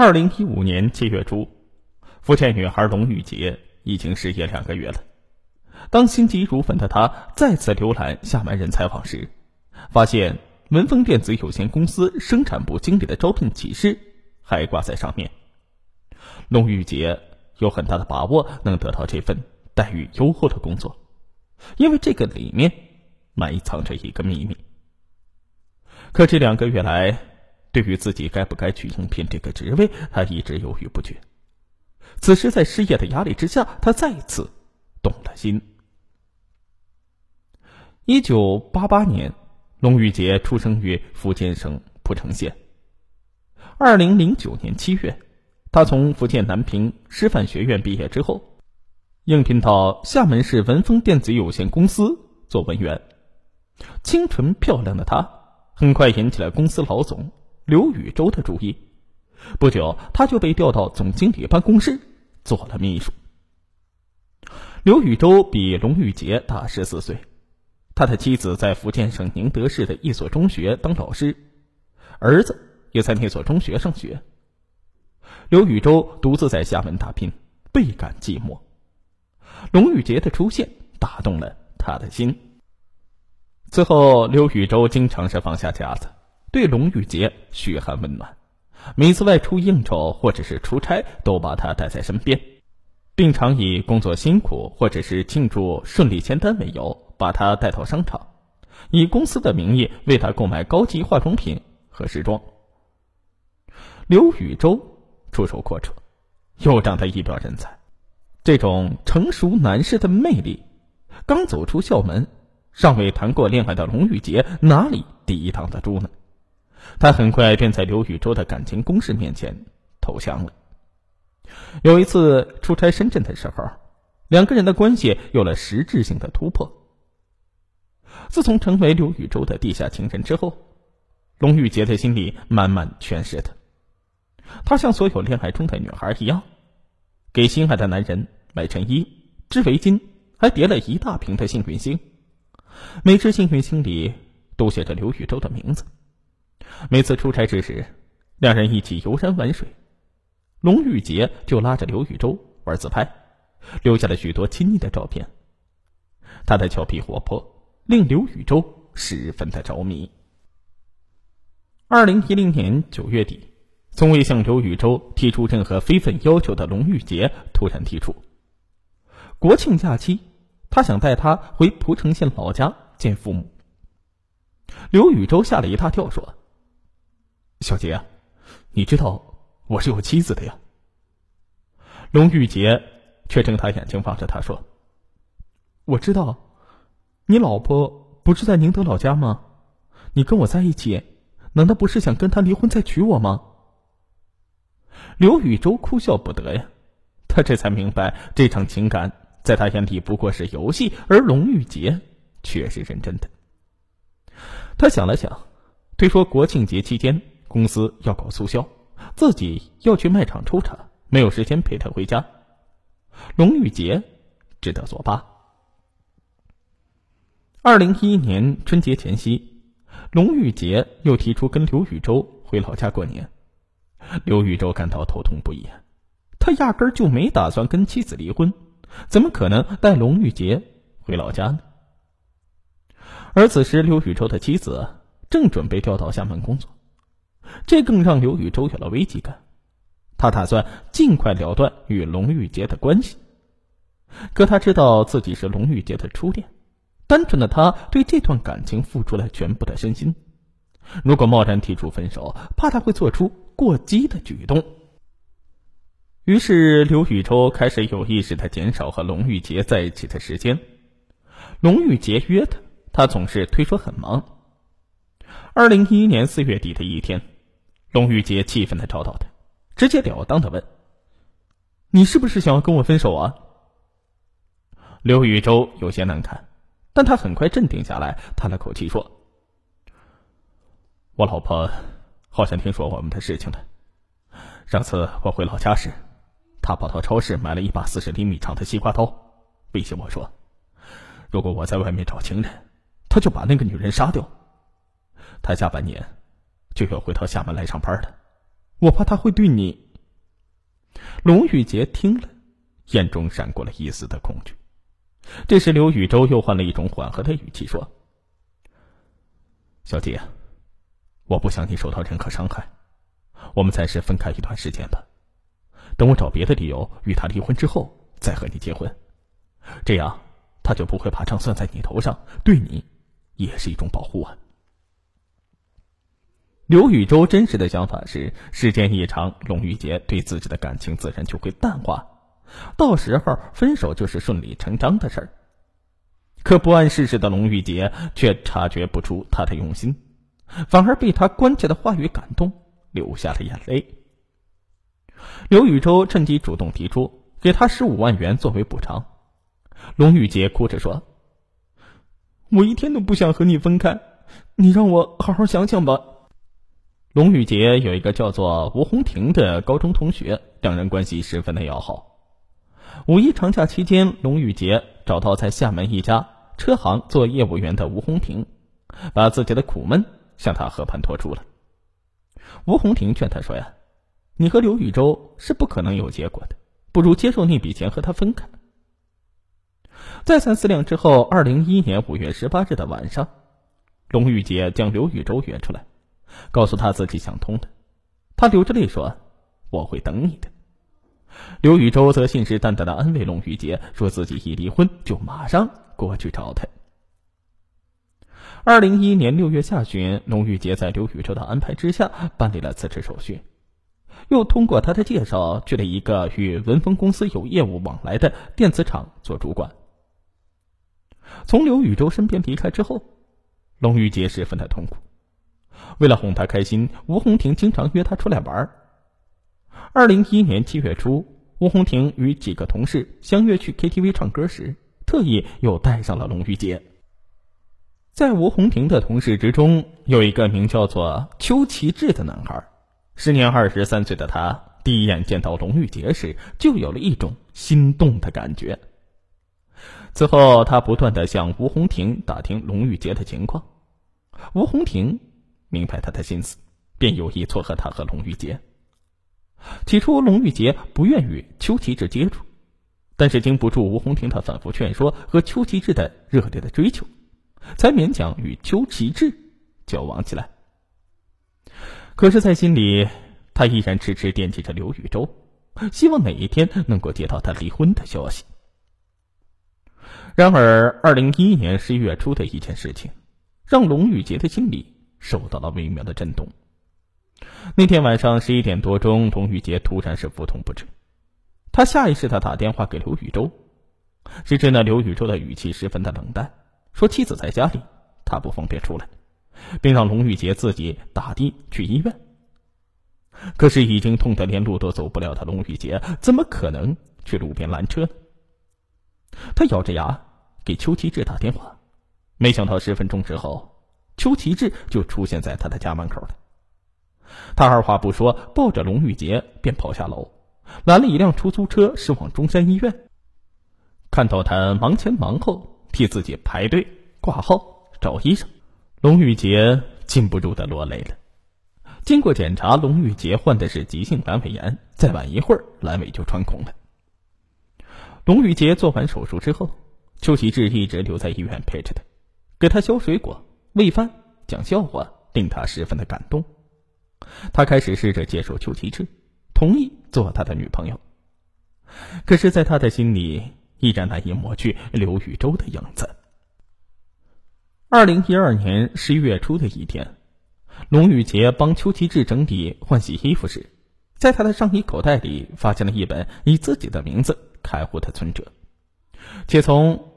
二零一五年七月初，福建女孩龙玉洁已经失业两个月了。当心急如焚的她再次浏览厦门人采访时，发现文峰电子有限公司生产部经理的招聘启事还挂在上面。龙玉洁有很大的把握能得到这份待遇优厚的工作，因为这个里面埋藏着一个秘密。可这两个月来，对于自己该不该去应聘这个职位，他一直犹豫不决。此时，在失业的压力之下，他再次动了心。一九八八年，龙玉杰出生于福建省浦城县。二零零九年七月，他从福建南平师范学院毕业之后，应聘到厦门市文峰电子有限公司做文员。清纯漂亮的他，很快引起了公司老总。刘宇洲的主意，不久他就被调到总经理办公室做了秘书。刘宇洲比龙玉杰大十四岁，他的妻子在福建省宁德市的一所中学当老师，儿子也在那所中学上学。刘宇洲独自在厦门打拼，倍感寂寞。龙玉杰的出现打动了他的心。此后，刘宇洲经常是放下架子。对龙玉洁嘘寒问暖，每次外出应酬或者是出差，都把他带在身边，并常以工作辛苦或者是庆祝顺利签单为由，把他带到商场，以公司的名义为他购买高级化妆品和时装。刘宇洲出手阔绰，又长得一表人才，这种成熟男士的魅力，刚走出校门，尚未谈过恋爱的龙玉洁哪里抵挡得住呢？他很快便在刘宇洲的感情攻势面前投降了。有一次出差深圳的时候，两个人的关系有了实质性的突破。自从成为刘宇洲的地下情人之后，龙玉洁的心里满满全是他。他像所有恋爱中的女孩一样，给心爱的男人买衬衣、织围巾，还叠了一大瓶的幸运星。每只幸运星里都写着刘宇洲的名字。每次出差之时，两人一起游山玩水，龙玉洁就拉着刘宇洲玩自拍，留下了许多亲昵的照片。他的俏皮活泼令刘宇洲十分的着迷。二零一零年九月底，从未向刘宇洲提出任何非分要求的龙玉洁突然提出，国庆假期，他想带他回蒲城县老家见父母。刘宇洲吓了一大跳，说。小杰啊，你知道我是有妻子的呀。龙玉洁却睁大眼睛望着他说：“我知道，你老婆不是在宁德老家吗？你跟我在一起，难道不是想跟他离婚再娶我吗？”刘宇洲哭笑不得呀，他这才明白这场情感在他眼里不过是游戏，而龙玉洁却是认真的。他想了想，推说国庆节期间。公司要搞促销，自己要去卖场抽查，没有时间陪他回家。龙玉洁只得作罢。二零一一年春节前夕，龙玉洁又提出跟刘宇洲回老家过年。刘宇洲感到头痛不已，他压根就没打算跟妻子离婚，怎么可能带龙玉洁回老家呢？而此时，刘宇洲的妻子正准备调到厦门工作。这更让刘宇洲有了危机感，他打算尽快了断与龙玉洁的关系。可他知道自己是龙玉洁的初恋，单纯的他对这段感情付出了全部的身心，如果贸然提出分手，怕他会做出过激的举动。于是，刘宇洲开始有意识的减少和龙玉洁在一起的时间。龙玉洁约他，他总是推说很忙。二零一一年四月底的一天。龙玉洁气愤的找到他，直截了当的问：“你是不是想要跟我分手啊？”刘宇洲有些难堪，但他很快镇定下来，叹了口气说：“我老婆好像听说我们的事情了。上次我回老家时，她跑到超市买了一把四十厘米长的西瓜刀，威胁我说，如果我在外面找情人，他就把那个女人杀掉。他下半年。”就要回到厦门来上班了，我怕他会对你龙宇杰听了，眼中闪过了一丝的恐惧。这时，刘宇洲又换了一种缓和的语气说：“小姐，我不想你受到任何伤害，我们暂时分开一段时间吧。等我找别的理由与他离婚之后，再和你结婚，这样他就不会把账算在你头上，对你也是一种保护啊。”刘宇洲真实的想法是：时间一长，龙玉洁对自己的感情自然就会淡化，到时候分手就是顺理成章的事儿。可不谙世事的龙玉洁却察觉不出他的用心，反而被他关切的话语感动，流下了眼泪。刘宇洲趁机主动提出给他十五万元作为补偿，龙玉洁哭着说：“我一天都不想和你分开，你让我好好想想吧。”龙玉洁有一个叫做吴红婷的高中同学，两人关系十分的要好。五一长假期间，龙玉洁找到在厦门一家车行做业务员的吴红婷，把自己的苦闷向他和盘托出了。吴红婷劝他说：“呀，你和刘宇洲是不可能有结果的，不如接受那笔钱和他分开。”再三思量之后，二零一一年五月十八日的晚上，龙玉杰将刘宇洲约出来。告诉他自己想通了，他流着泪说：“我会等你的。”刘宇洲则信誓旦旦的安慰龙玉洁，说自己一离婚就马上过去找他。二零一一年六月下旬，龙玉洁在刘宇洲的安排之下办理了辞职手续，又通过他的介绍去了一个与文峰公司有业务往来的电子厂做主管。从刘宇洲身边离开之后，龙玉洁十分的痛苦。为了哄他开心，吴红婷经常约他出来玩。二零一一年七月初，吴红婷与几个同事相约去 KTV 唱歌时，特意又带上了龙玉洁。在吴红婷的同事之中，有一个名叫做邱奇志的男孩。时年二十三岁的他，第一眼见到龙玉洁时，就有了一种心动的感觉。此后，他不断的向吴红婷打听龙玉洁的情况。吴红婷。明白他的心思，便有意撮合他和龙玉洁。起初，龙玉洁不愿与邱奇志接触，但是经不住吴红婷的反复劝说和邱奇志的热烈的追求，才勉强与邱奇志交往起来。可是，在心里，他依然迟迟惦记着刘宇洲，希望哪一天能够接到他离婚的消息。然而，二零一一年十一月初的一件事情，让龙玉洁的心里。受到了微妙的震动。那天晚上十一点多钟，龙玉洁突然是腹痛不止，他下意识的打电话给刘宇洲，谁知那刘宇洲的语气十分的冷淡，说妻子在家里，他不方便出来，并让龙玉洁自己打的去医院。可是已经痛得连路都走不了的龙玉洁，怎么可能去路边拦车呢？他咬着牙给邱其志打电话，没想到十分钟之后。邱其志就出现在他的家门口了。他二话不说，抱着龙玉洁便跑下楼，拦了一辆出租车，驶往中山医院。看到他忙前忙后替自己排队挂号找医生，龙玉洁禁不住的落泪了。经过检查，龙玉洁患的是急性阑尾炎，再晚一会儿阑尾就穿孔了。龙玉洁做完手术之后，邱其志一直留在医院陪着他，给他削水果。喂饭、讲笑话，令他十分的感动。他开始试着接受邱其志，同意做他的女朋友。可是，在他的心里，依然难以抹去刘宇洲的影子。二零一二年十一月初的一天，龙玉洁帮邱其志整理换洗衣服时，在他的上衣口袋里发现了一本以自己的名字开户的存折，且从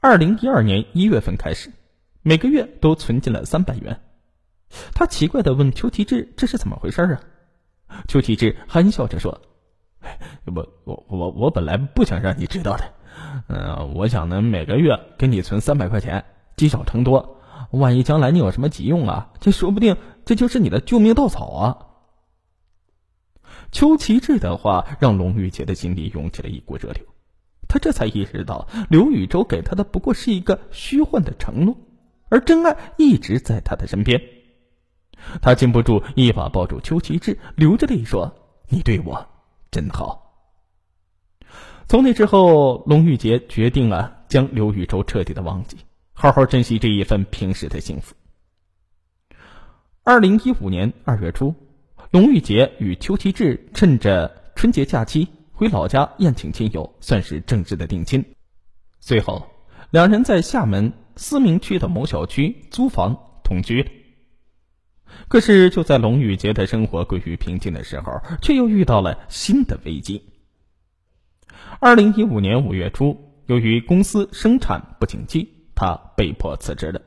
二零一二年一月份开始。每个月都存进了三百元，他奇怪的问邱其志：“这是怎么回事啊？”邱其志憨笑着说：“我我我我本来不想让你知道的，嗯，我想呢每个月给你存三百块钱，积少成多，万一将来你有什么急用啊，这说不定这就是你的救命稻草啊。”邱其志的话让龙玉洁的心里涌起了一股热流，他这才意识到刘宇洲给他的不过是一个虚幻的承诺。而真爱一直在他的身边，他禁不住一把抱住邱奇志，流着泪说：“你对我真好。从那之后，龙玉洁决定了将刘宇洲彻底的忘记，好好珍惜这一份平时的幸福。二零一五年二月初，龙玉洁与邱奇志趁着春节假期回老家宴请亲友，算是正式的定亲。随后，两人在厦门思明区的某小区租房同居。可是，就在龙玉洁的生活归于平静的时候，却又遇到了新的危机。二零一五年五月初，由于公司生产不景气，他被迫辞职了。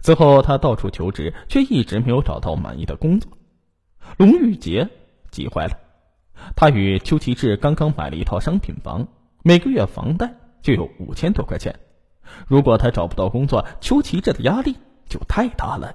此后，他到处求职，却一直没有找到满意的工作。龙玉洁急坏了，他与邱其志刚刚买了一套商品房，每个月房贷就有五千多块钱。如果他找不到工作，邱奇这的压力就太大了。